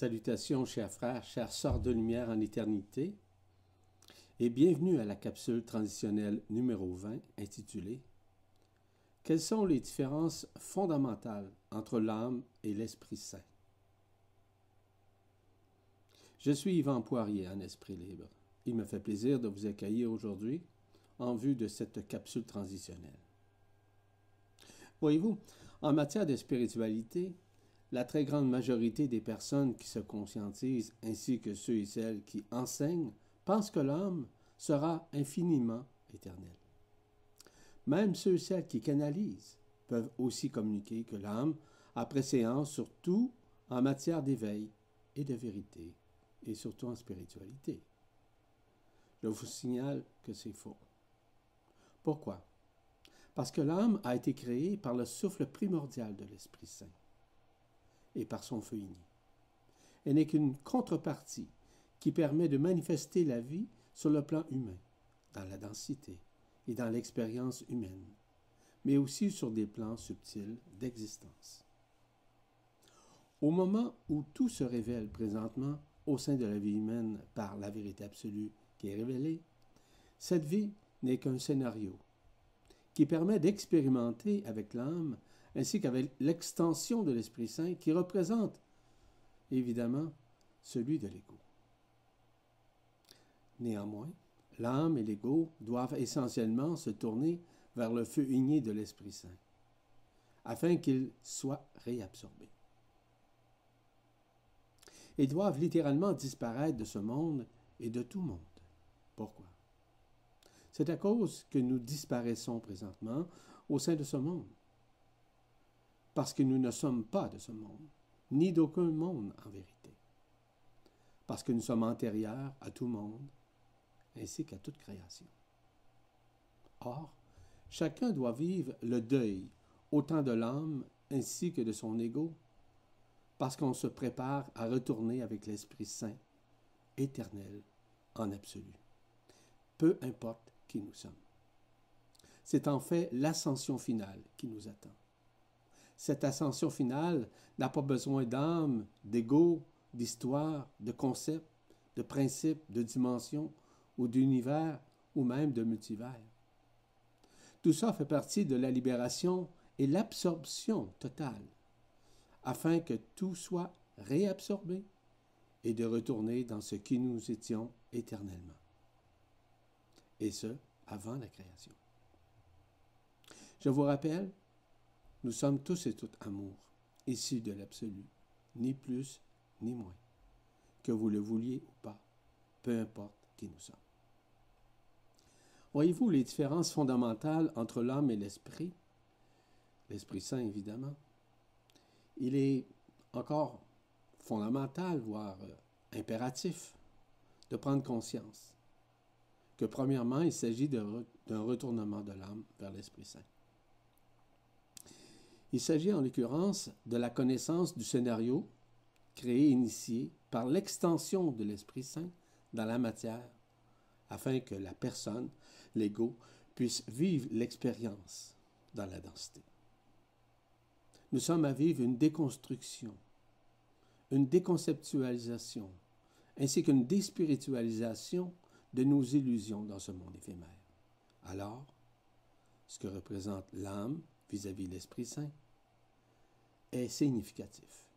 Salutations, chers frères, chers sœurs de lumière en éternité, et bienvenue à la capsule transitionnelle numéro 20 intitulée Quelles sont les différences fondamentales entre l'âme et l'Esprit Saint? Je suis Yvan Poirier en Esprit Libre. Il me fait plaisir de vous accueillir aujourd'hui en vue de cette capsule transitionnelle. Voyez-vous, en matière de spiritualité, la très grande majorité des personnes qui se conscientisent, ainsi que ceux et celles qui enseignent, pensent que l'homme sera infiniment éternel. Même ceux et celles qui canalisent peuvent aussi communiquer que l'âme a préséance surtout en matière d'éveil et de vérité, et surtout en spiritualité. Je vous signale que c'est faux. Pourquoi? Parce que l'âme a été créée par le souffle primordial de l'Esprit Saint et par son feu uni. Elle n'est qu'une contrepartie qui permet de manifester la vie sur le plan humain, dans la densité et dans l'expérience humaine, mais aussi sur des plans subtils d'existence. Au moment où tout se révèle présentement au sein de la vie humaine par la vérité absolue qui est révélée, cette vie n'est qu'un scénario qui permet d'expérimenter avec l'âme ainsi qu'avec l'extension de l'Esprit Saint qui représente évidemment celui de l'ego. Néanmoins, l'âme et l'ego doivent essentiellement se tourner vers le feu igné de l'Esprit Saint, afin qu'il soit réabsorbé. Ils doivent littéralement disparaître de ce monde et de tout monde. Pourquoi? C'est à cause que nous disparaissons présentement au sein de ce monde parce que nous ne sommes pas de ce monde, ni d'aucun monde en vérité, parce que nous sommes antérieurs à tout monde, ainsi qu'à toute création. Or, chacun doit vivre le deuil autant de l'âme ainsi que de son ego, parce qu'on se prépare à retourner avec l'Esprit Saint, éternel, en absolu, peu importe qui nous sommes. C'est en fait l'ascension finale qui nous attend cette ascension finale n'a pas besoin d'âme, d'ego, d'histoire, de concept, de principe, de dimension ou d'univers ou même de multivers. Tout ça fait partie de la libération et l'absorption totale, afin que tout soit réabsorbé et de retourner dans ce qui nous étions éternellement. Et ce, avant la création. Je vous rappelle nous sommes tous et toutes amour, issus de l'absolu, ni plus ni moins, que vous le vouliez ou pas, peu importe qui nous sommes. Voyez-vous les différences fondamentales entre l'âme et l'esprit? L'Esprit Saint, évidemment. Il est encore fondamental, voire euh, impératif, de prendre conscience que premièrement, il s'agit d'un retournement de l'âme vers l'Esprit Saint. Il s'agit en l'occurrence de la connaissance du scénario créé initié par l'extension de l'Esprit Saint dans la matière, afin que la personne, l'ego, puisse vivre l'expérience dans la densité. Nous sommes à vivre une déconstruction, une déconceptualisation, ainsi qu'une déspiritualisation de nos illusions dans ce monde éphémère. Alors, ce que représente l'âme vis-à-vis l'Esprit Saint est significatif.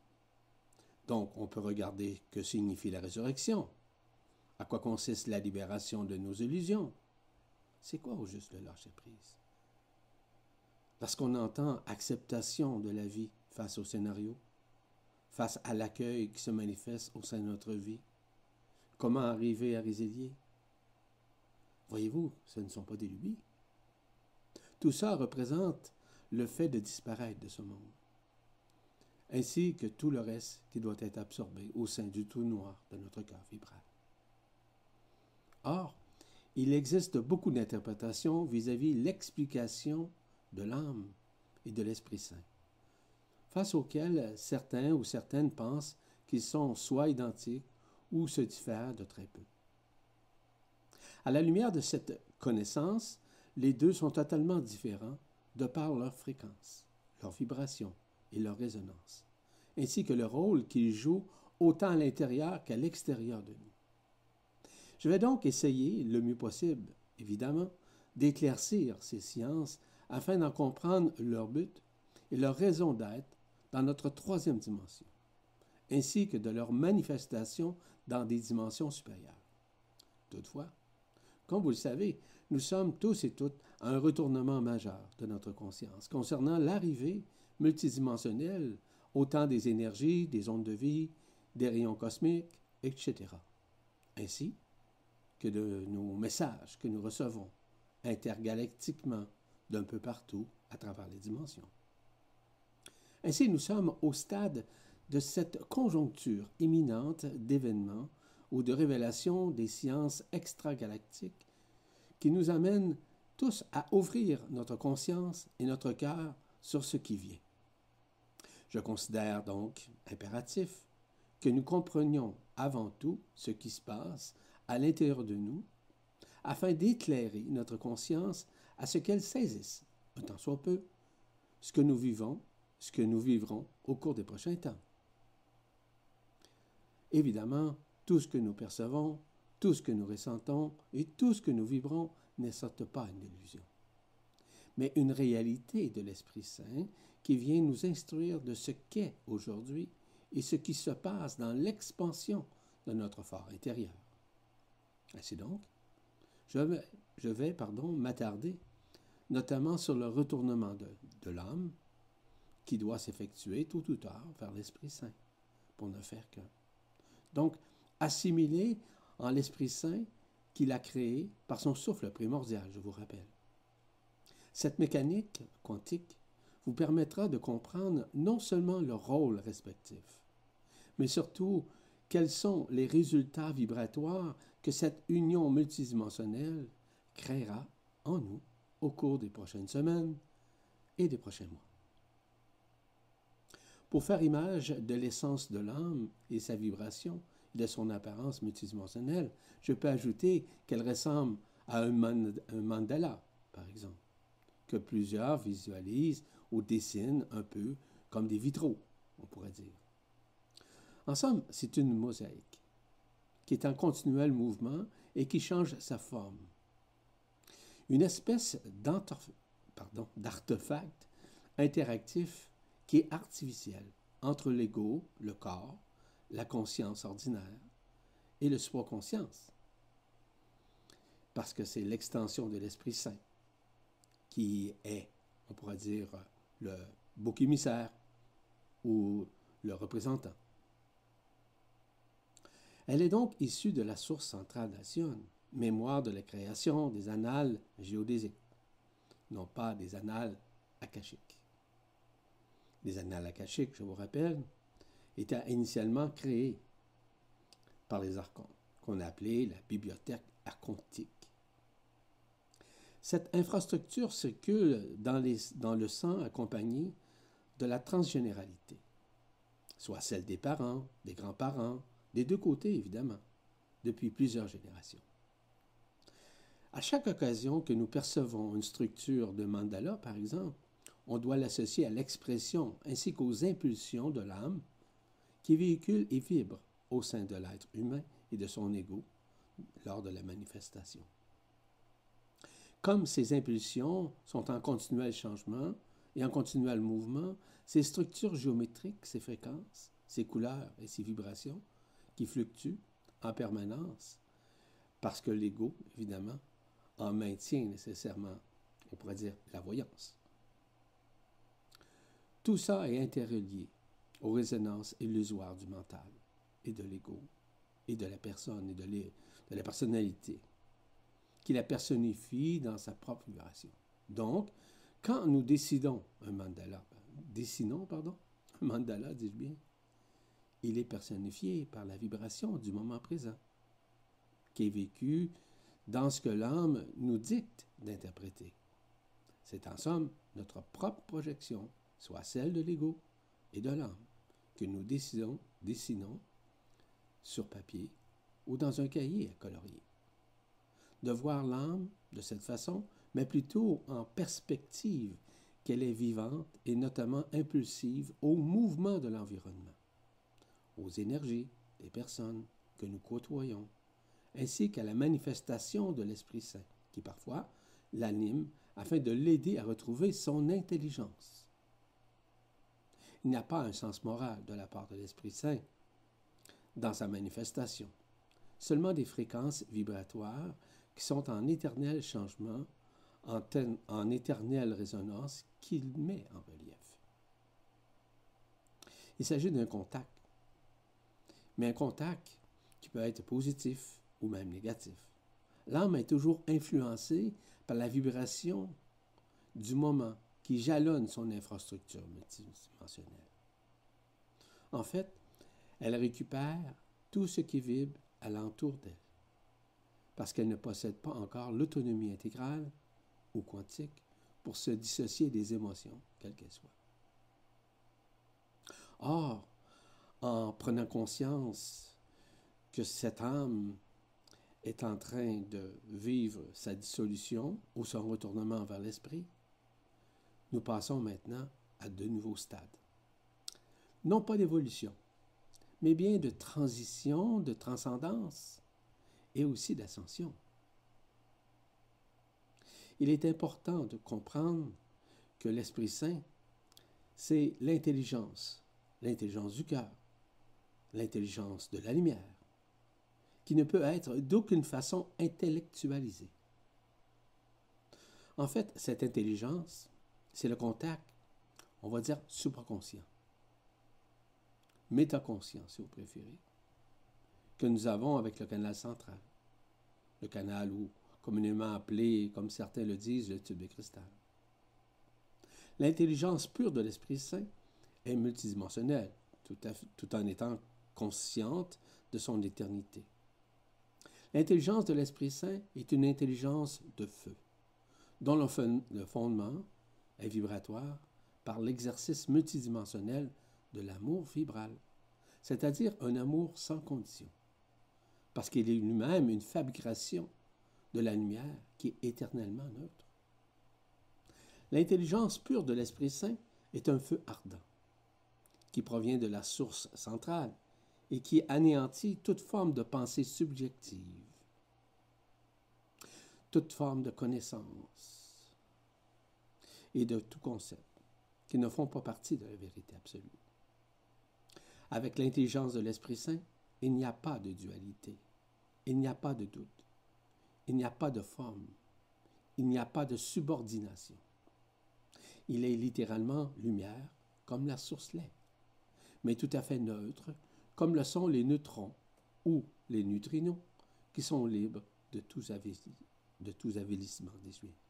Donc, on peut regarder que signifie la résurrection, à quoi consiste la libération de nos illusions? C'est quoi au juste le lâcher-prise? Lorsqu'on entend acceptation de la vie face au scénario, face à l'accueil qui se manifeste au sein de notre vie, comment arriver à résilier? Voyez-vous, ce ne sont pas des lubies. Tout ça représente le fait de disparaître de ce monde, ainsi que tout le reste qui doit être absorbé au sein du tout noir de notre cœur vibral. Or, il existe beaucoup d'interprétations vis-à-vis l'explication de l'âme et de l'Esprit Saint, face auxquelles certains ou certaines pensent qu'ils sont soit identiques ou se diffèrent de très peu. À la lumière de cette connaissance, les deux sont totalement différents de par leur fréquence, leur vibration et leur résonance, ainsi que le rôle qu'ils jouent autant à l'intérieur qu'à l'extérieur de nous. Je vais donc essayer, le mieux possible, évidemment, d'éclaircir ces sciences afin d'en comprendre leur but et leur raison d'être dans notre troisième dimension, ainsi que de leur manifestation dans des dimensions supérieures. Toutefois, comme vous le savez, nous sommes tous et toutes à un retournement majeur de notre conscience concernant l'arrivée multidimensionnelle autant des énergies, des ondes de vie, des rayons cosmiques, etc. Ainsi que de nos messages que nous recevons intergalactiquement d'un peu partout à travers les dimensions. Ainsi, nous sommes au stade de cette conjoncture imminente d'événements ou de révélations des sciences extragalactiques qui nous amènent tous à ouvrir notre conscience et notre cœur sur ce qui vient. Je considère donc impératif que nous comprenions avant tout ce qui se passe à l'intérieur de nous, afin d'éclairer notre conscience à ce qu'elle saisisse, un tant soit peu, ce que nous vivons, ce que nous vivrons au cours des prochains temps. Évidemment, tout ce que nous percevons, tout ce que nous ressentons et tout ce que nous vibrons n'est certes pas une illusion, mais une réalité de l'Esprit Saint qui vient nous instruire de ce qu'est aujourd'hui et ce qui se passe dans l'expansion de notre fort intérieur. Ainsi donc, je vais, pardon, m'attarder notamment sur le retournement de, de l'âme qui doit s'effectuer tôt ou tard vers l'Esprit Saint pour ne faire qu'un. Donc, assimilé en l'Esprit Saint qu'il a créé par son souffle primordial, je vous rappelle. Cette mécanique quantique vous permettra de comprendre non seulement le rôle respectif, mais surtout quels sont les résultats vibratoires que cette union multidimensionnelle créera en nous au cours des prochaines semaines et des prochains mois. Pour faire image de l'essence de l'âme et sa vibration de son apparence multidimensionnelle, je peux ajouter qu'elle ressemble à un, mandala, par exemple, que plusieurs visualisent ou dessinent un peu comme des vitraux, on pourrait dire. En somme, c'est une mosaïque qui est en continuel mouvement et qui change sa forme. Une espèce d'artefact interactif qui est artificiel entre l'ego, le corps, la conscience ordinaire et le soi-conscience. Parce que c'est l'extension de l'Esprit Saint qui est, on pourrait dire, le bouc émissaire ou le représentant. Elle est donc issue de la source centrale d'Asion, mémoire de la création des annales géodésiques, non pas des annales akashiques. Les annales akashiques, je vous rappelle, étaient initialement créées par les archons, qu'on appelait la bibliothèque archontique. Cette infrastructure circule dans le sang accompagné de la transgénéralité, soit celle des parents, des grands-parents, des deux côtés évidemment, depuis plusieurs générations. À chaque occasion que nous percevons une structure de mandala, par exemple, on doit l'associer à l'expression ainsi qu'aux impulsions de l'âme qui véhicule et vibre au sein de l'être humain et de son ego lors de la manifestation. Comme ces impulsions sont en continuel changement et en continuel mouvement, ces structures géométriques, ces fréquences, ces couleurs et ces vibrations qui fluctuent en permanence, parce que l'ego, évidemment, en maintient nécessairement, on pourrait dire, la voyance. Tout ça est interrelié aux résonances illusoires du mental et de l'ego et de la personne et de, la personnalité, qui la personnifie dans sa propre vibration. Donc, quand nous décidons un mandala, dessinons, pardon, un mandala, dis-je bien, il est personnifié par la vibration du moment présent, qui est vécu dans ce que l'âme nous dicte d'interpréter. C'est en somme notre propre projection, soit celle de l'ego et de l'âme, que nous décidons, dessinons sur papier ou dans un cahier à colorier. De voir l'âme de cette façon, mais plutôt en perspective qu'elle est vivante et notamment impulsive au mouvement de l'environnement aux énergies des personnes que nous côtoyons, ainsi qu'à la manifestation de l'Esprit Saint, qui parfois l'anime afin de l'aider à retrouver son intelligence. Il n'y a pas un sens moral de la part de l'Esprit Saint dans sa manifestation, seulement des fréquences vibratoires qui sont en éternel changement, en, en éternelle résonance qu'il met en relief. Il s'agit d'un contact, mais un contact qui peut être positif ou même négatif. L'âme est toujours influencée par la vibration du moment qui jalonne son infrastructure multidimensionnelle. En fait, elle récupère tout ce qui vibre alentour d'elle, parce qu'elle ne possède pas encore l'autonomie intégrale ou quantique pour se dissocier des émotions, quelles qu'elles soient. Or, en prenant conscience que cette âme est en train de vivre sa dissolution ou son retournement vers l'esprit, nous passons maintenant à de nouveaux stades. Non pas d'évolution, mais bien de transition, de transcendance et aussi d'ascension. Il est important de comprendre que l'Esprit Saint, c'est l'intelligence, l'intelligence du cœur, l'intelligence de la lumière, qui ne peut être d'aucune façon intellectualisée. En fait, cette intelligence, c'est le contact, on va dire supraconscient, métaconscient si vous préférez, que nous avons avec le canal central, le canal ou communément appelé, comme certains le disent, le tube de cristal. L'intelligence pure de l'Esprit Saint est multidimensionnelle, tout, tout en étant consciente de son éternité. L'intelligence de l'Esprit Saint est une intelligence de feu, dont le fondement est vibratoire par l'exercice multidimensionnel de l'amour vibral, c'est-à-dire un amour sans condition, parce qu'il est lui-même une fabrication de la lumière qui est éternellement neutre. L'intelligence pure de l'Esprit Saint est un feu ardent, qui provient de la source centrale et qui anéantit toute forme de pensée subjective toute forme de connaissance et de tout concept qui ne font pas partie de la vérité absolue. Avec l'intelligence de l'Esprit Saint, il n'y a pas de dualité, il n'y a pas de doute, il n'y a pas de forme, il n'y a pas de subordination. Il est littéralement lumière comme la source l'est, mais tout à fait neutre comme le sont les neutrons ou les neutrinos qui sont libres de tous avilissements désuets.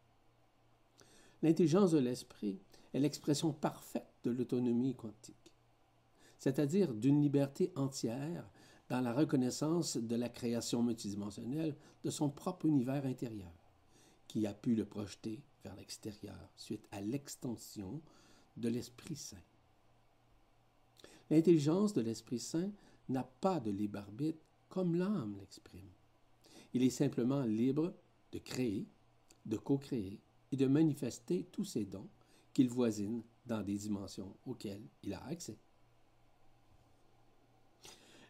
L'intelligence de l'esprit est l'expression parfaite de l'autonomie quantique, c'est-à-dire d'une liberté entière dans la reconnaissance de la création multidimensionnelle de son propre univers intérieur, qui a pu le projeter vers l'extérieur suite à l'extension de l'Esprit Saint. L'intelligence de l'Esprit Saint n'a pas de libre arbitre comme l'âme l'exprime. Il est simplement libre de créer, de co-créer et de manifester tous ses dons qu'il voisine dans des dimensions auxquelles il a accès.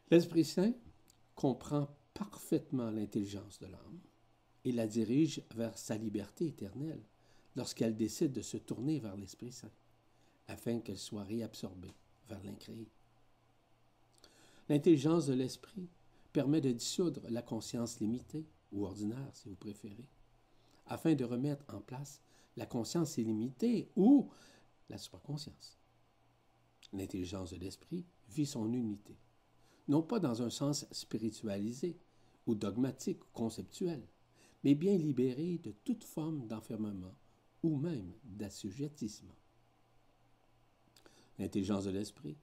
L'Esprit Saint comprend parfaitement l'intelligence de l'âme et la dirige vers sa liberté éternelle lorsqu'elle décide de se tourner vers l'Esprit Saint, afin qu'elle soit réabsorbée vers l'incréé. L'intelligence de l'Esprit permet de dissoudre la conscience limitée ou ordinaire si vous préférez, afin de remettre en place la conscience illimitée ou la supraconscience. L'intelligence de l'esprit vit son unité, non pas dans un sens spiritualisé ou dogmatique ou conceptuel, mais bien libéré de toute forme d'enfermement ou même d'assujettissement. L'intelligence de l'esprit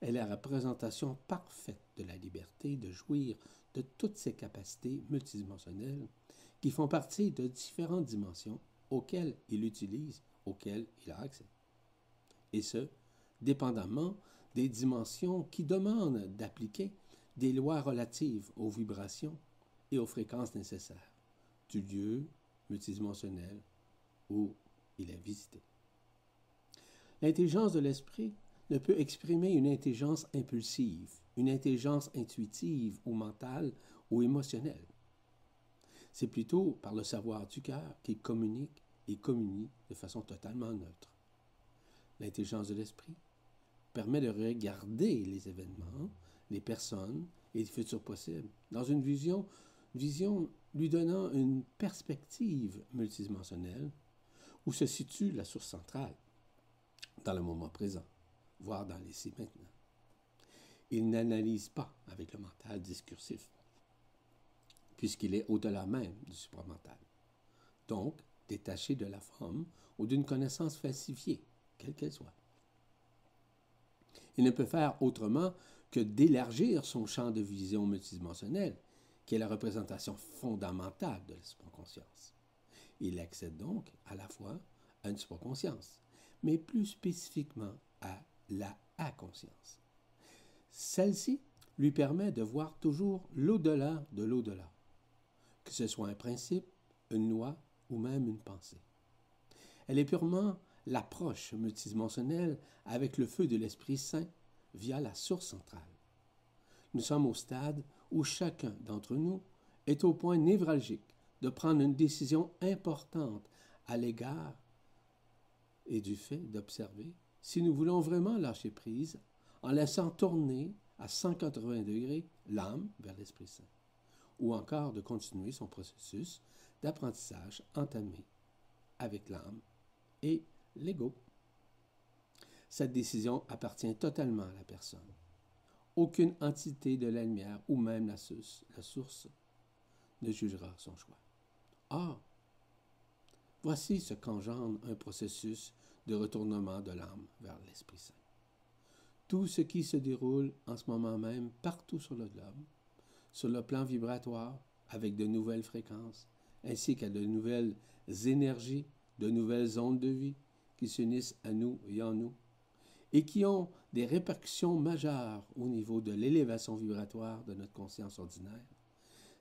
est la représentation parfaite de la liberté de jouir de toutes ses capacités multidimensionnelles qui font partie de différentes dimensions auxquelles il utilise, auxquelles il a accès. Et ce, dépendamment des dimensions qui demandent d'appliquer des lois relatives aux vibrations et aux fréquences nécessaires du lieu multidimensionnel où il est visité. L'intelligence de l'esprit ne peut exprimer une intelligence impulsive, une intelligence intuitive ou mentale ou émotionnelle. C'est plutôt par le savoir du cœur qu'il communique et communie de façon totalement neutre. L'intelligence de l'esprit permet de regarder les événements, les personnes et les futurs possibles dans une vision, vision lui donnant une perspective multidimensionnelle où se situe la source centrale dans le moment présent, voire dans l'ici maintenant. Il n'analyse pas avec le mental discursif, puisqu'il est au-delà même du supramental. Donc, détaché de la forme ou d'une connaissance falsifiée, quelle qu'elle soit. Il ne peut faire autrement que d'élargir son champ de vision multidimensionnelle, qui est la représentation fondamentale de la supraconscience. Il accède donc à la fois à une supraconscience, mais plus spécifiquement à la inconscience. Celle-ci lui permet de voir toujours l'au-delà de l'au-delà, que ce soit un principe, une loi ou même une pensée. Elle est purement l'approche multidimensionnelle avec le feu de l'Esprit Saint via la source centrale. Nous sommes au stade où chacun d'entre nous est au point névralgique de prendre une décision importante à l'égard et du fait d'observer si nous voulons vraiment lâcher prise en laissant tourner à 180 degrés l'âme vers l'Esprit Saint, ou encore de continuer son processus d'apprentissage entamé avec l'âme et l'ego. Cette décision appartient totalement à la personne. Aucune entité de la lumière ou même la source, la source ne jugera son choix. Or, voici ce qu'engendre un processus de retournement de l'âme vers l'Esprit Saint. Tout ce qui se déroule en ce moment même partout sur le globe, sur le plan vibratoire, avec de nouvelles fréquences, ainsi qu'à de nouvelles énergies, de nouvelles ondes de vie qui s'unissent à nous et en nous, et qui ont des répercussions majeures au niveau de l'élévation vibratoire de notre conscience ordinaire.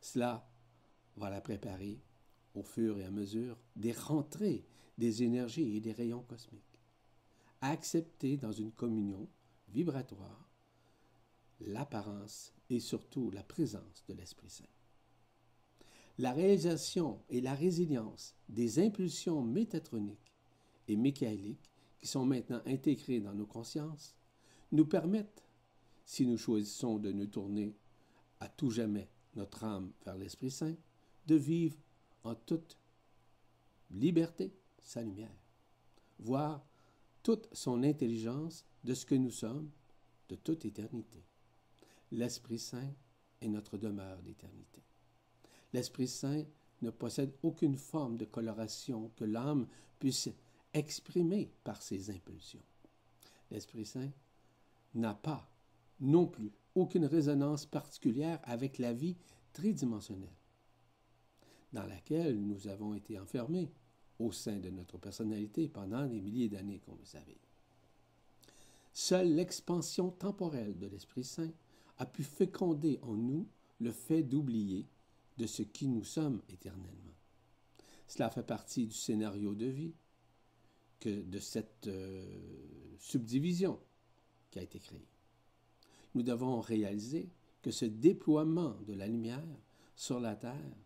Cela va la préparer au fur et à mesure des rentrées des énergies et des rayons cosmiques. Accepter dans une communion vibratoire l'apparence et surtout la présence de l'Esprit Saint. La réalisation et la résilience des impulsions métatroniques et mécaniques qui sont maintenant intégrées dans nos consciences nous permettent, si nous choisissons de nous tourner à tout jamais notre âme vers l'Esprit Saint, de vivre en toute liberté sa lumière, voir toute son intelligence de ce que nous sommes de toute éternité. L'Esprit Saint est notre demeure d'éternité. L'Esprit Saint ne possède aucune forme de coloration que l'âme puisse exprimer par ses impulsions. L'Esprit Saint n'a pas non plus aucune résonance particulière avec la vie tridimensionnelle dans laquelle nous avons été enfermés au sein de notre personnalité pendant des milliers d'années, comme vous savez. Seule l'expansion temporelle de l'Esprit Saint a pu féconder en nous le fait d'oublier de ce qui nous sommes éternellement. Cela fait partie du scénario de vie que de cette euh, subdivision qui a été créée. Nous devons réaliser que ce déploiement de la lumière sur la Terre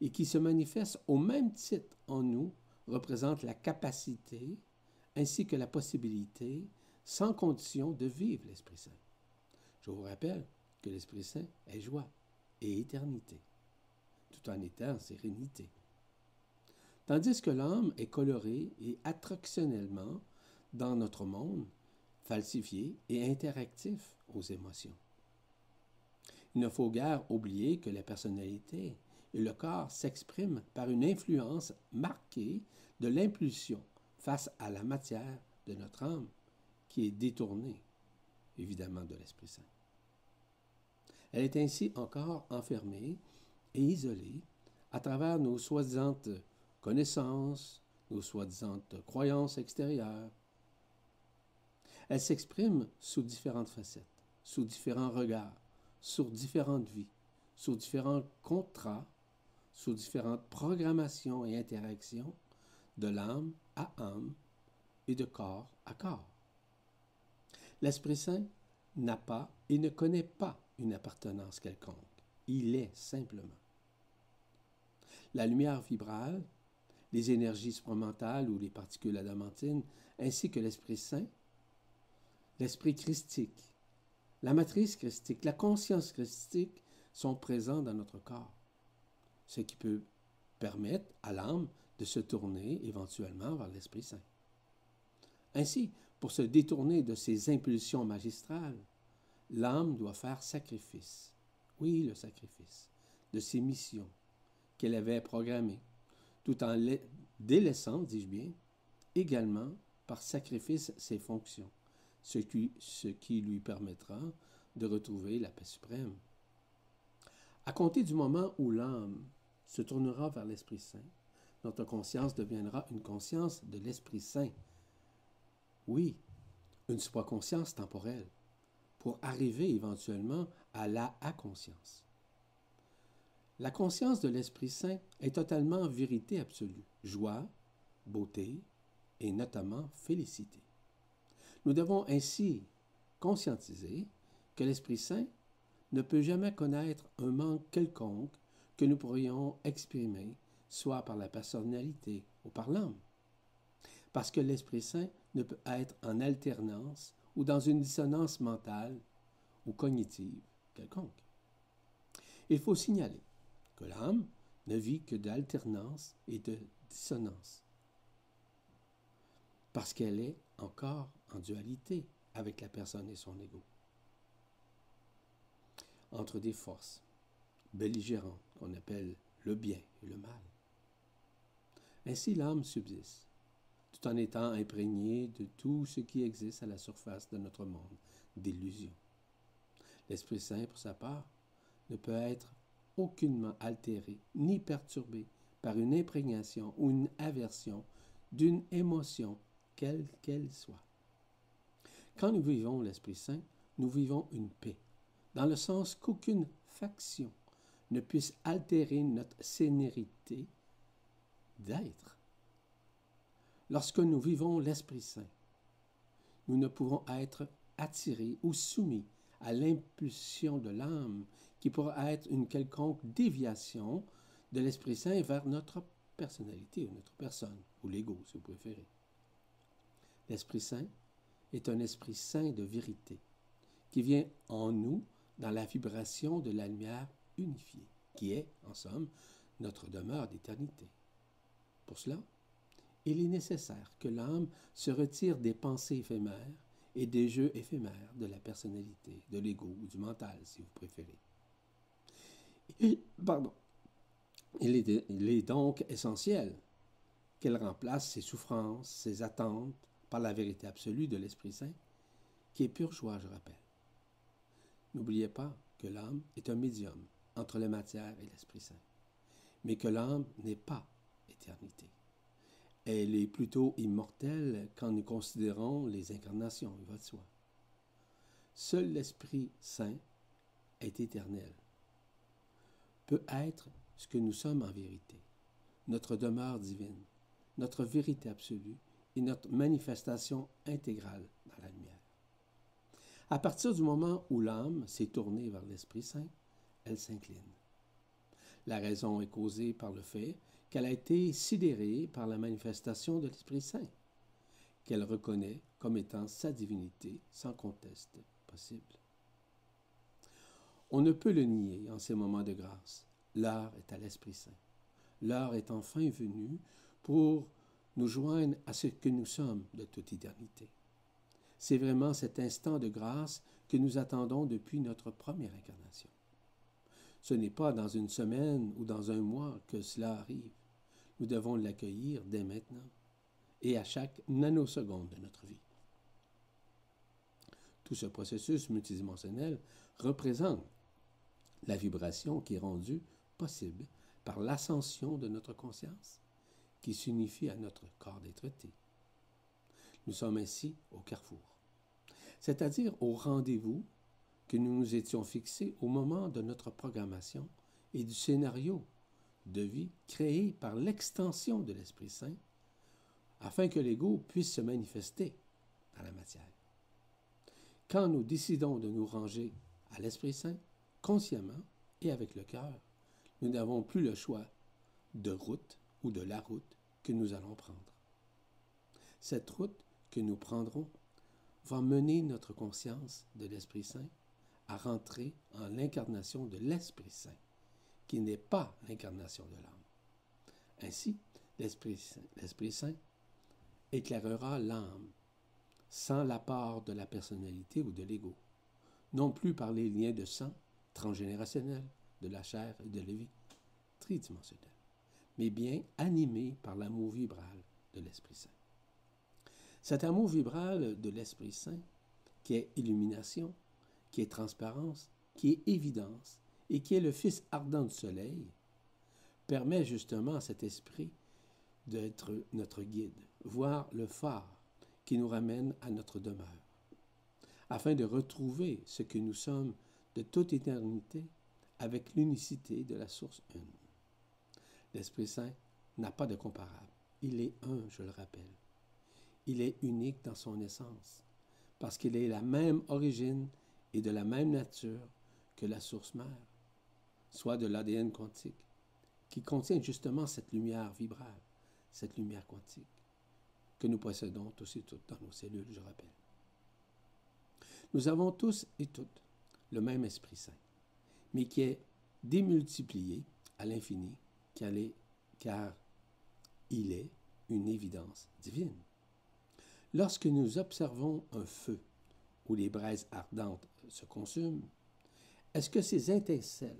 et qui se manifeste au même titre en nous représente la capacité ainsi que la possibilité, sans condition, de vivre l'Esprit Saint. Je vous rappelle que l'Esprit Saint est joie et éternité, tout en étant en sérénité. Tandis que l'âme est colorée et attractionnellement dans notre monde, falsifié et interactif aux émotions. Il ne faut guère oublier que la personnalité et le corps s'exprime par une influence marquée de l'impulsion face à la matière de notre âme qui est détournée, évidemment, de l'Esprit Saint. Elle est ainsi encore enfermée et isolée à travers nos soi-disant connaissances, nos soi-disant croyances extérieures. Elle s'exprime sous différentes facettes, sous différents regards, sur différentes vies, sous différents contrats sous différentes programmations et interactions de l'âme à âme et de corps à corps. L'Esprit Saint n'a pas et ne connaît pas une appartenance quelconque. Il est simplement. La lumière vibrale, les énergies supramentales ou les particules adamantines, ainsi que l'Esprit Saint, l'Esprit christique, la matrice christique, la conscience christique sont présents dans notre corps, ce qui peut permettre à l'âme de se tourner éventuellement vers l'Esprit Saint. Ainsi, pour se détourner de ses impulsions magistrales, l'âme doit faire sacrifice, oui le sacrifice, de ses missions qu'elle avait programmées, tout en délaissant, dis-je bien, également par sacrifice ses fonctions, ce qui, lui permettra de retrouver la paix suprême. À compter du moment où l'âme se tournera vers l'Esprit Saint, notre conscience deviendra une conscience de l'Esprit Saint. Oui, une supraconscience temporelle, pour arriver éventuellement à la à-conscience. La conscience de l'Esprit Saint est totalement vérité absolue, joie, beauté et notamment félicité. Nous devons ainsi conscientiser que l'Esprit Saint ne peut jamais connaître un manque quelconque que nous pourrions exprimer, soit par la personnalité ou par l'âme. Parce que l'Esprit Saint ne peut être en alternance ou dans une dissonance mentale ou cognitive quelconque. Il faut signaler que l'âme ne vit que d'alternance et de dissonance, parce qu'elle est encore en dualité avec la personne et son ego, entre des forces belligérantes qu'on appelle le bien et le mal. Ainsi l'âme subsiste, tout en étant imprégnée de tout ce qui existe à la surface de notre monde d'illusions. L'Esprit Saint, pour sa part, ne peut être aucunement altéré ni perturbé par une imprégnation ou une aversion d'une émotion, quelle qu'elle soit. Quand nous vivons l'Esprit Saint, nous vivons une paix, dans le sens qu'aucune faction ne puisse altérer notre sénérité d'être. Lorsque nous vivons l'Esprit Saint, nous ne pouvons être attirés ou soumis à l'impulsion de l'âme qui pourra être une quelconque déviation de l'Esprit Saint vers notre personnalité ou notre personne, ou l'ego si vous préférez. L'Esprit Saint est un Esprit Saint de vérité qui vient en nous dans la vibration de la lumière unifiée, qui est, en somme, notre demeure d'éternité. Pour cela, il est nécessaire que l'âme se retire des pensées éphémères et des jeux éphémères de la personnalité, de l'ego ou du mental, si vous préférez. pardon. Il est, donc essentiel qu'elle remplace ses souffrances, ses attentes par la vérité absolue de l'Esprit Saint, qui est pure joie, je rappelle. N'oubliez pas que l'âme est un médium entre la matière et l'Esprit Saint, mais que l'âme n'est pas éternité. Elle est plutôt immortelle quand nous considérons les incarnations, il va de soi. Seul l'Esprit Saint est éternel, peut être ce que nous sommes en vérité, notre demeure divine, notre vérité absolue et notre manifestation intégrale dans la lumière. À partir du moment où l'âme s'est tournée vers l'Esprit Saint, elle s'incline. La raison est causée par le fait qu'elle a été sidérée par la manifestation de l'Esprit Saint, qu'elle reconnaît comme étant sa divinité sans conteste possible. On ne peut le nier en ces moments de grâce. L'heure est à l'Esprit Saint. L'heure est enfin venue pour nous joindre à ce que nous sommes de toute éternité. C'est vraiment cet instant de grâce que nous attendons depuis notre première incarnation. Ce n'est pas dans une semaine ou dans un mois que cela arrive. Nous devons l'accueillir dès maintenant et à chaque nanoseconde de notre vie. Tout ce processus multidimensionnel représente la vibration qui est rendue possible par l'ascension de notre conscience, qui s'unifie à notre corps d'être Nous sommes ainsi au carrefour, c'est-à-dire au rendez-vous que nous nous étions fixés au moment de notre programmation et du scénario de vie créé par l'extension de l'Esprit Saint afin que l'ego puisse se manifester dans la matière. Quand nous décidons de nous ranger à l'Esprit Saint, consciemment et avec le cœur, nous n'avons plus le choix de route ou de la route que nous allons prendre. Cette route que nous prendrons va mener notre conscience de l'Esprit Saint à rentrer en l'incarnation de l'Esprit Saint, qui n'est pas l'incarnation de l'âme. Ainsi, l'Esprit Saint éclairera l'âme sans la part de la personnalité ou de l'ego, non plus par les liens de sang transgénérationnels de la chair et de la vie tridimensionnelle, mais bien animé par l'amour vibral de l'Esprit Saint. Cet amour vibral de l'Esprit Saint, qui est illumination, qui est transparence, qui est évidence, et qui est le Fils ardent du Soleil, permet justement à cet esprit d'être notre guide, voire le phare qui nous ramène à notre demeure, afin de retrouver ce que nous sommes de toute éternité avec l'unicité de la source une. L'Esprit Saint n'a pas de comparable. Il est un, je le rappelle. Il est unique dans son essence, parce qu'il est la même origine et de la même nature que la source mère, soit de l'ADN quantique, qui contient justement cette lumière vibrale, cette lumière quantique, que nous possédons tous et toutes dans nos cellules, je rappelle. Nous avons tous et toutes le même Esprit Saint, mais qui est démultiplié à l'infini, car il est une évidence divine. Lorsque nous observons un feu où les braises ardentes se consument, est-ce que ces étincelles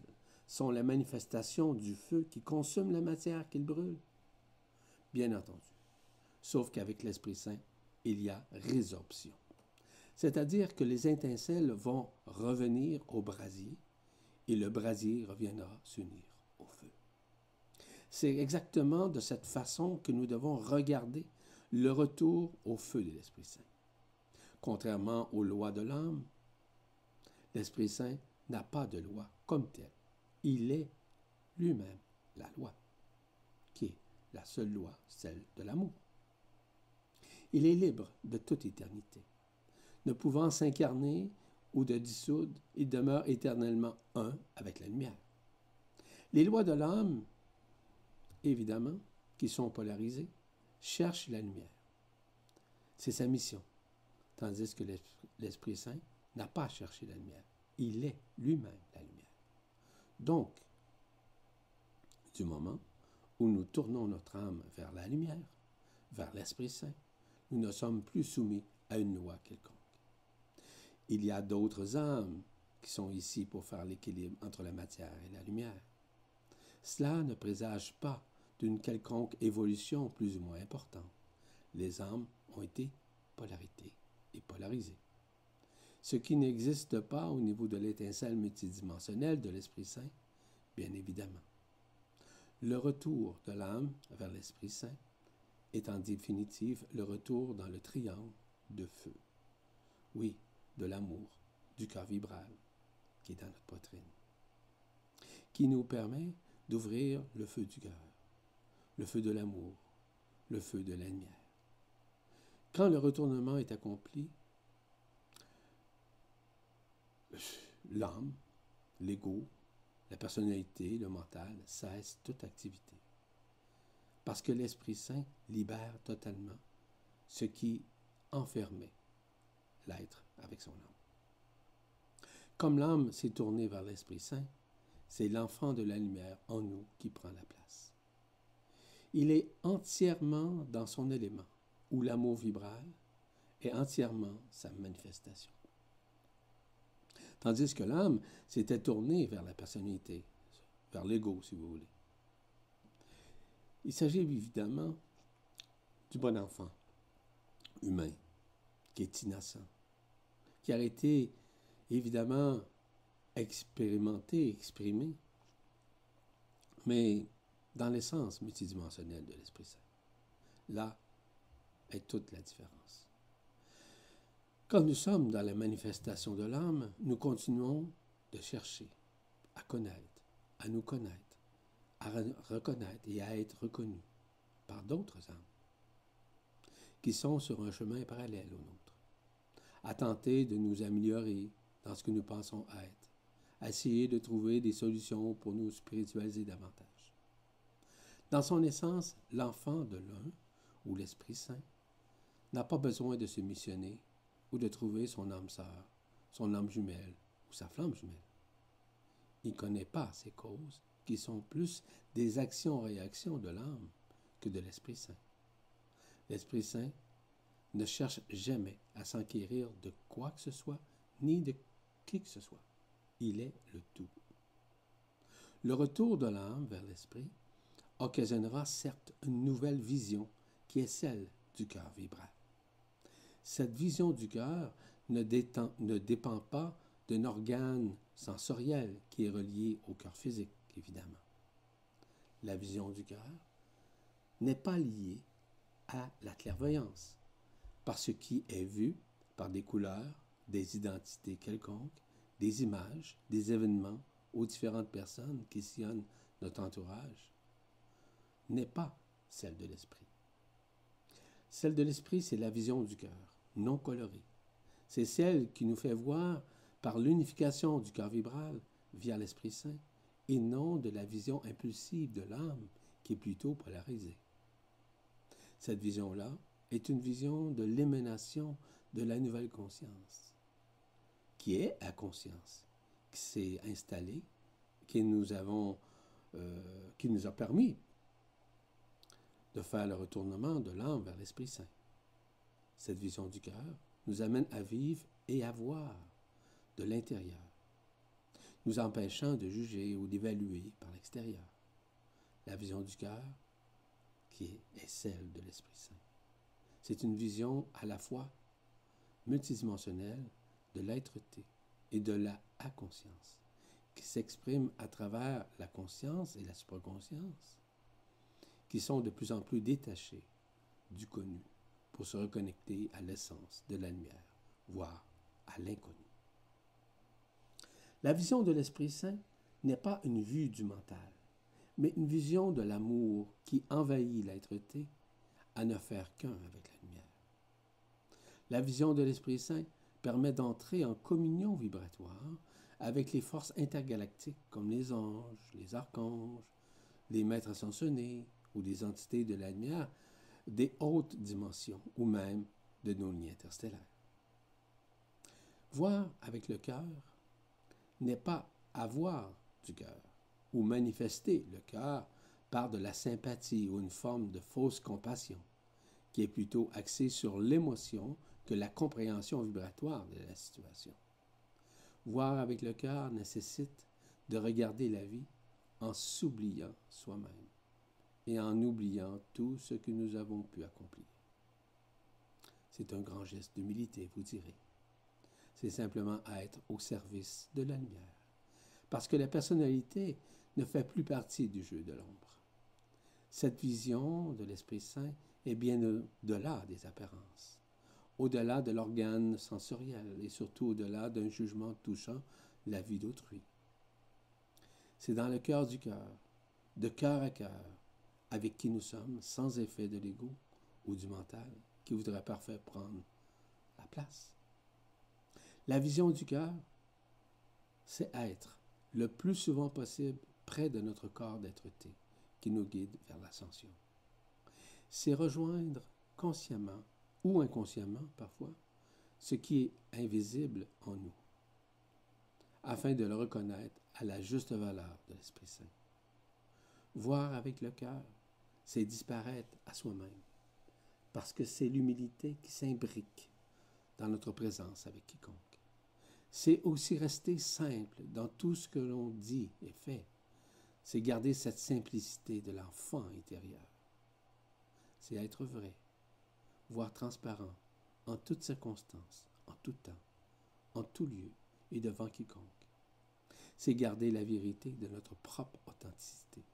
sont la manifestation du feu qui consume la matière qu'il brûle? Bien entendu. Sauf qu'avec l'Esprit Saint, il y a résorption. C'est-à-dire que les étincelles vont revenir au brasier et le brasier reviendra s'unir au feu. C'est exactement de cette façon que nous devons regarder le retour au feu de l'Esprit Saint. Contrairement aux lois de l'âme, l'Esprit Saint n'a pas de loi comme telle. Il est lui-même la loi, qui est la seule loi, celle de l'amour. Il est libre de toute éternité. Ne pouvant s'incarner ou de dissoudre, il demeure éternellement un avec la lumière. Les lois de l'âme, évidemment, qui sont polarisées, cherchent la lumière. C'est sa mission, tandis que l'Esprit Saint n'a pas cherché la lumière. Il est lui-même la lumière. Donc, du moment où nous tournons notre âme vers la lumière, vers l'Esprit Saint, nous ne sommes plus soumis à une loi quelconque. Il y a d'autres âmes qui sont ici pour faire l'équilibre entre la matière et la lumière. Cela ne présage pas d'une quelconque évolution plus ou moins importante. Les âmes ont été polarités et polarisées. Ce qui n'existe pas au niveau de l'étincelle multidimensionnelle de l'Esprit Saint, bien évidemment. Le retour de l'âme vers l'Esprit Saint est en définitive le retour dans le triangle de feu. Oui, de l'amour, du cœur vibral qui est dans notre poitrine, qui nous permet d'ouvrir le feu du cœur, le feu de l'amour, le feu de la lumière. Quand le retournement est accompli, l'âme, l'ego, la personnalité, le mental cessent toute activité parce que l'Esprit Saint libère totalement ce qui enfermait l'être avec son âme. Comme l'âme s'est tournée vers l'Esprit Saint, c'est l'enfant de la lumière en nous qui prend la place. Il est entièrement dans son élément, où l'amour vibral est entièrement sa manifestation. Tandis que l'âme s'était tournée vers la personnalité, vers l'ego, si vous voulez. Il s'agit évidemment du bon enfant humain qui est innocent, qui a été évidemment expérimenté, exprimé, mais dans l'essence multidimensionnelle de l'Esprit Saint. Là est toute la différence. Quand nous sommes dans la manifestation de l'âme, nous continuons de chercher à connaître, à nous connaître à reconnaître et à être reconnu par d'autres âmes qui sont sur un chemin parallèle au nôtre, à tenter de nous améliorer dans ce que nous pensons être, à essayer de trouver des solutions pour nous spiritualiser davantage. Dans son essence, l'enfant de l'un, ou l'Esprit Saint, n'a pas besoin de se missionner ou de trouver son âme sœur, son âme jumelle ou sa flamme jumelle. Il ne connaît pas ces causes qui sont plus des actions-réactions de l'âme que de l'Esprit Saint. L'Esprit Saint ne cherche jamais à s'enquérir de quoi que ce soit, ni de qui que ce soit. Il est le tout. Le retour de l'âme vers l'Esprit occasionnera certes une nouvelle vision qui est celle du cœur vibrant. Cette vision du cœur ne, dépend pas d'un organe sensoriel qui est relié au cœur physique, évidemment. La vision du cœur n'est pas liée à la clairvoyance, par ce qui est vu par des couleurs, des identités quelconques, des images, des événements aux différentes personnes qui sillonnent notre entourage, n'est pas celle de l'esprit. Celle de l'esprit, c'est la vision du cœur, non colorée. C'est celle qui nous fait voir par l'unification du cœur vibral via l'Esprit Saint et non de la vision impulsive de l'âme qui est plutôt polarisée. Cette vision-là est une vision de l'émanation de la nouvelle conscience, qui est à conscience, qui s'est installée, qui nous, euh, qui nous a permis de faire le retournement de l'âme vers l'Esprit Saint. Cette vision du cœur nous amène à vivre et à voir de l'intérieur, nous empêchant de juger ou d'évaluer par l'extérieur. La vision du cœur qui est celle de l'Esprit Saint. C'est une vision à la fois multidimensionnelle de l'être-té et de la à-conscience, qui s'exprime à travers la conscience et la supraconscience, qui sont de plus en plus détachés du connu pour se reconnecter à l'essence de la lumière, voire à l'inconnu. La vision de l'Esprit Saint n'est pas une vue du mental, mais une vision de l'amour qui envahit l'être-té à ne faire qu'un avec la lumière. La vision de l'Esprit Saint permet d'entrer en communion vibratoire avec les forces intergalactiques comme les anges, les archanges, les maîtres ascensionnés ou des entités de la lumière des hautes dimensions ou même de nos lignes interstellaires. Voir avec le cœur n'est pas avoir du cœur ou manifester le cœur par de la sympathie ou une forme de fausse compassion, qui est plutôt axée sur l'émotion que la compréhension vibratoire de la situation. Voir avec le cœur nécessite de regarder la vie en s'oubliant soi-même et en oubliant tout ce que nous avons pu accomplir. C'est un grand geste d'humilité, vous direz. C'est simplement être au service de la lumière. Parce que la personnalité ne fait plus partie du jeu de l'ombre. Cette vision de l'Esprit Saint est bien au-delà des apparences, au-delà de l'organe sensoriel et surtout au-delà d'un jugement touchant la vie d'autrui. C'est dans le cœur du cœur, de cœur à cœur, avec qui nous sommes, sans effet de l'ego ou du mental, qui voudrait parfait prendre la place. La vision du cœur, c'est être le plus souvent possible près de notre corps d'être-té qui nous guide vers l'ascension. C'est rejoindre consciemment ou inconsciemment parfois ce qui est invisible en nous, afin de le reconnaître à la juste valeur de l'Esprit Saint. Voir avec le cœur, c'est disparaître à soi-même, parce que c'est l'humilité qui s'imbrique dans notre présence avec quiconque. C'est aussi rester simple dans tout ce que l'on dit et fait c'est garder cette simplicité de l'enfant intérieur. C'est être vrai, voire transparent, en toutes circonstances, en tout temps, en tout lieu et devant quiconque. C'est garder la vérité de notre propre authenticité.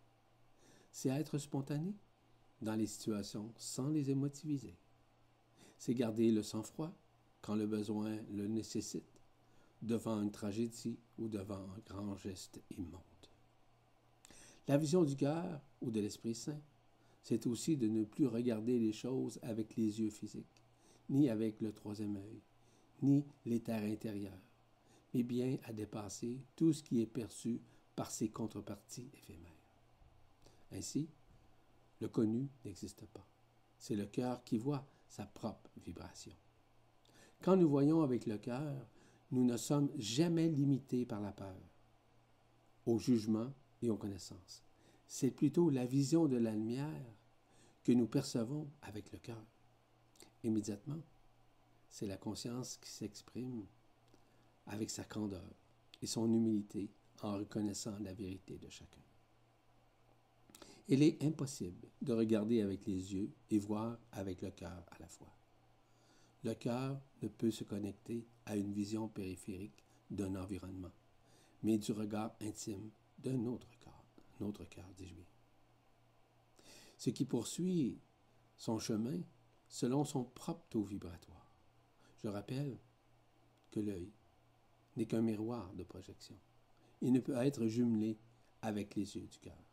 C'est être spontané dans les situations sans les émotiviser. C'est garder le sang-froid quand le besoin le nécessite, devant une tragédie ou devant un grand geste immonde. La vision du cœur ou de l'Esprit Saint, c'est aussi de ne plus regarder les choses avec les yeux physiques, ni avec le troisième œil, ni l'éther intérieur, mais bien à dépasser tout ce qui est perçu par ses contreparties éphémères. Ainsi, le connu n'existe pas. C'est le cœur qui voit sa propre vibration. Quand nous voyons avec le cœur, nous ne sommes jamais limités par la peur, au jugement et aux connaissances. C'est plutôt la vision de la lumière que nous percevons avec le cœur. Immédiatement, c'est la conscience qui s'exprime avec sa candeur et son humilité en reconnaissant la vérité de chacun. Il est impossible de regarder avec les yeux et voir avec le cœur à la fois. Le cœur ne peut se connecter à une vision périphérique d'un environnement, mais du regard intime d'un autre cœur, notre cœur, dis-je. Ce qui poursuit son chemin selon son propre taux vibratoire. Je rappelle que l'œil n'est qu'un miroir de projection. Il ne peut être jumelé avec les yeux du cœur.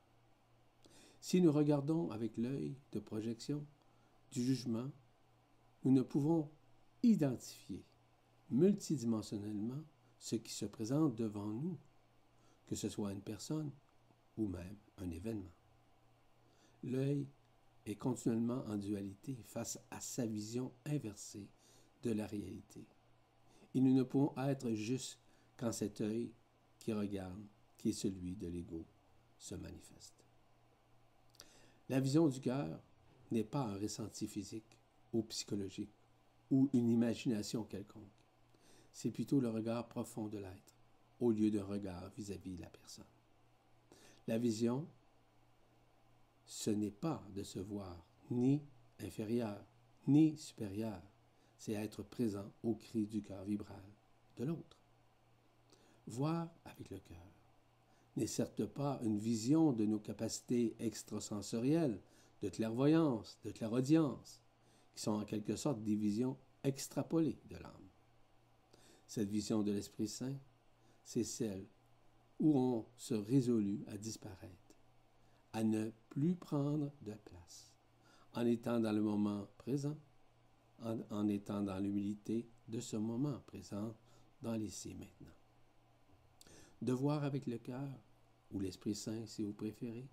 Si nous regardons avec l'œil de projection du jugement, nous ne pouvons identifier multidimensionnellement ce qui se présente devant nous, que ce soit une personne ou même un événement. L'œil est continuellement en dualité face à sa vision inversée de la réalité. Et nous ne pouvons être juste quand cet œil qui regarde, qui est celui de l'ego, se manifeste. La vision du cœur n'est pas un ressenti physique ou psychologique ou une imagination quelconque. C'est plutôt le regard profond de l'être, au lieu d'un regard vis-à-vis de la personne. La vision, ce n'est pas de se voir ni inférieur, ni supérieur, c'est être présent au cri du cœur vibral de l'autre. Voir avec le cœur n'est certes pas une vision de nos capacités extrasensorielles, de clairvoyance, de clairaudience, qui sont en quelque sorte des visions extrapolées de l'âme. Cette vision de l'Esprit Saint, c'est celle où on se résolut à disparaître, à ne plus prendre de place, en étant dans le moment présent, en, étant dans l'humilité de ce moment présent, dans l'ici maintenant de voir avec le cœur, ou l'Esprit Saint si vous préférez,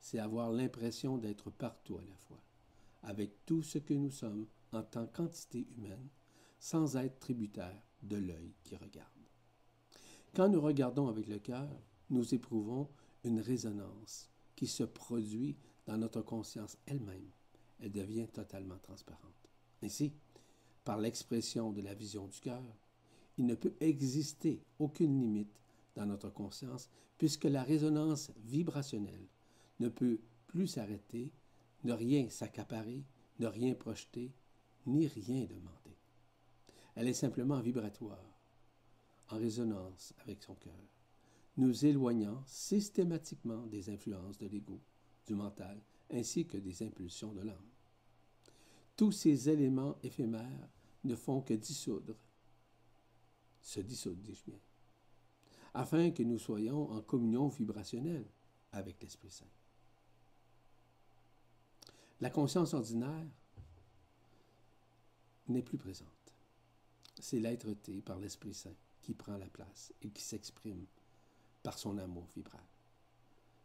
c'est avoir l'impression d'être partout à la fois, avec tout ce que nous sommes en tant qu'entité humaine, sans être tributaire de l'œil qui regarde. Quand nous regardons avec le cœur, nous éprouvons une résonance qui se produit dans notre conscience elle-même. Elle devient totalement transparente. Ainsi, par l'expression de la vision du cœur, il ne peut exister aucune limite dans notre conscience, puisque la résonance vibrationnelle ne peut plus s'arrêter, ne rien s'accaparer, ne rien projeter, ni rien demander. Elle est simplement vibratoire, en résonance avec son cœur, nous éloignant systématiquement des influences de l'ego, du mental, ainsi que des impulsions de l'âme. Tous ces éléments éphémères ne font que dissoudre, se dissoudre, dis-je bien, afin que nous soyons en communion vibrationnelle avec l'Esprit Saint. La conscience ordinaire n'est plus présente. C'est l'être-té par l'Esprit Saint qui prend la place et qui s'exprime par son amour vibral.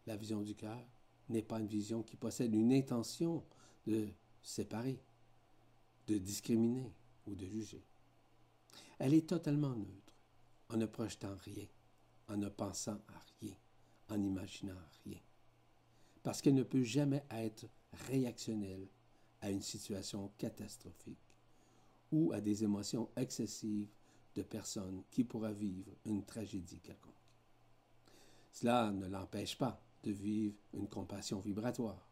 La vision du cœur n'est pas une vision qui possède une intention de séparer, de discriminer ou de juger. Elle est totalement neutre, en ne projetant rien en ne pensant à rien, en n'imaginant rien. Parce qu'elle ne peut jamais être réactionnelle à une situation catastrophique ou à des émotions excessives de personnes qui pourraient vivre une tragédie quelconque. Cela ne l'empêche pas de vivre une compassion vibratoire,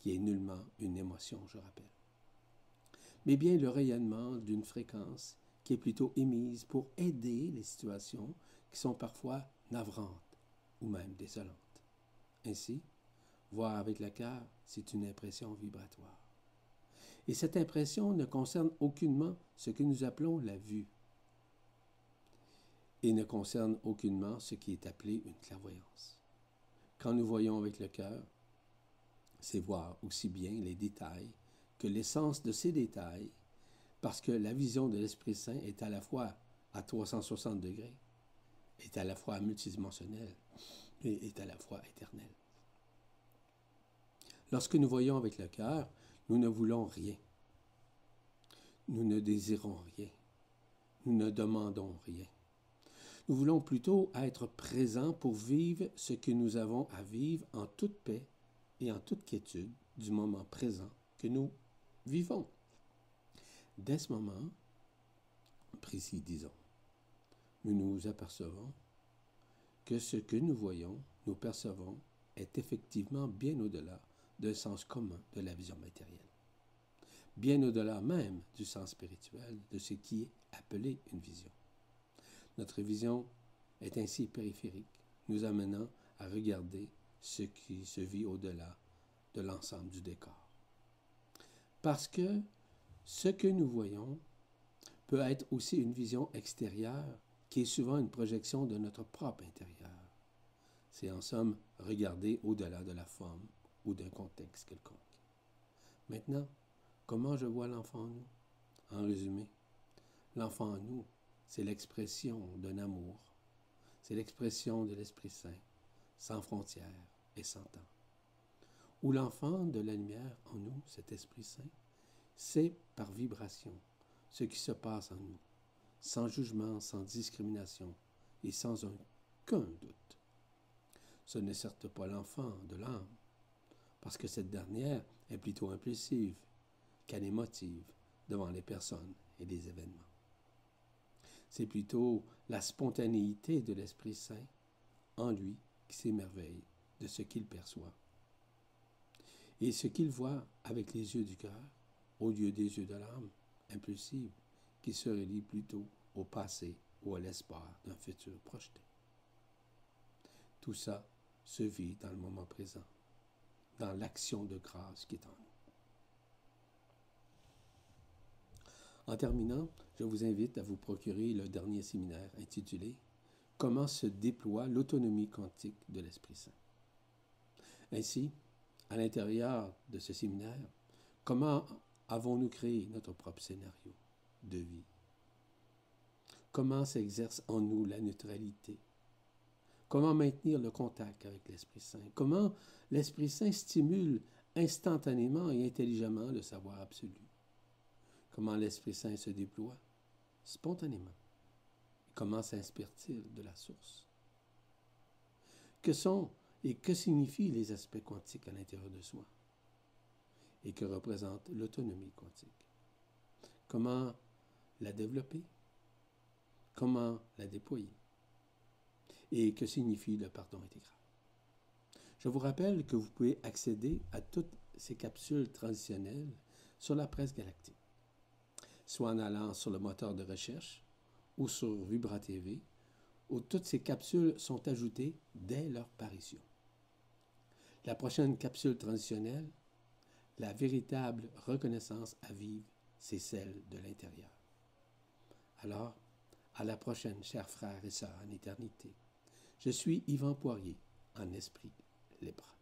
qui est nullement une émotion, je rappelle, mais bien le rayonnement d'une fréquence qui est plutôt émise pour aider les situations qui sont parfois navrantes ou même désolantes. Ainsi, voir avec le cœur, c'est une impression vibratoire. Et cette impression ne concerne aucunement ce que nous appelons la vue et ne concerne aucunement ce qui est appelé une clairvoyance. Quand nous voyons avec le cœur, c'est voir aussi bien les détails que l'essence de ces détails Parce que la vision de l'Esprit Saint est à la fois à 360 degrés, est à la fois multidimensionnelle et est à la fois éternelle. Lorsque nous voyons avec le cœur, nous ne voulons rien. Nous ne désirons rien. Nous ne demandons rien. Nous voulons plutôt être présents pour vivre ce que nous avons à vivre en toute paix et en toute quiétude du moment présent que nous vivons. Dès ce moment précis, disons, nous nous apercevons que ce que nous voyons, nous percevons, est effectivement bien au-delà d'un sens commun de la vision matérielle, bien au-delà même du sens spirituel de ce qui est appelé une vision. Notre vision est ainsi périphérique, nous amenant à regarder ce qui se vit au-delà de l'ensemble du décor. Parce que ce que nous voyons peut être aussi une vision extérieure qui est souvent une projection de notre propre intérieur. C'est en somme regarder au-delà de la forme ou d'un contexte quelconque. Maintenant, comment je vois l'enfant en nous? En résumé, l'enfant en nous, c'est l'expression d'un amour, c'est l'expression de l'Esprit Saint, sans frontières et sans temps. Ou l'enfant de la lumière en nous, cet Esprit Saint, c'est par vibration ce qui se passe en nous, sans jugement, sans discrimination et sans aucun doute. Ce n'est certes pas l'enfant de l'âme, parce que cette dernière est plutôt impulsive qu'anémotive devant les personnes et les événements. C'est plutôt la spontanéité de l'Esprit Saint en lui qui s'émerveille de ce qu'il perçoit. Et ce qu'il voit avec les yeux du cœur, au lieu des yeux de l'âme, impulsive, qui se relie plutôt au passé ou à l'espoir d'un futur projeté. Tout ça se vit dans le moment présent dans l'action de grâce qui est en nous. En terminant, je vous invite à vous procurer le dernier séminaire intitulé Comment se déploie l'autonomie quantique de l'Esprit Saint. Ainsi, à l'intérieur de ce séminaire, comment avons-nous créé notre propre scénario? De vie? Comment s'exerce en nous la neutralité, Comment maintenir le contact avec l'Esprit Saint? Comment l'Esprit Saint stimule instantanément et intelligemment le savoir absolu? Comment l'Esprit Saint se déploie? Spontanément? Comment s'inspire-t-il de la source? Que sont et que signifient les aspects quantiques à l'intérieur de soi? Et que représente l'autonomie quantique? Comment la développer? Comment la déployer? et que signifie le pardon intégral. Je vous rappelle que vous pouvez accéder à toutes ces capsules transitionnelles sur la presse galactique, soit en allant sur le moteur de recherche ou sur Vibra TV, où toutes ces capsules sont ajoutées dès leur parution. La prochaine capsule transitionnelle, la véritable reconnaissance à vivre, c'est celle de l'intérieur. Alors, à la prochaine, chers frères et sœurs en éternité. Je suis Yvan Poirier, en esprit libre.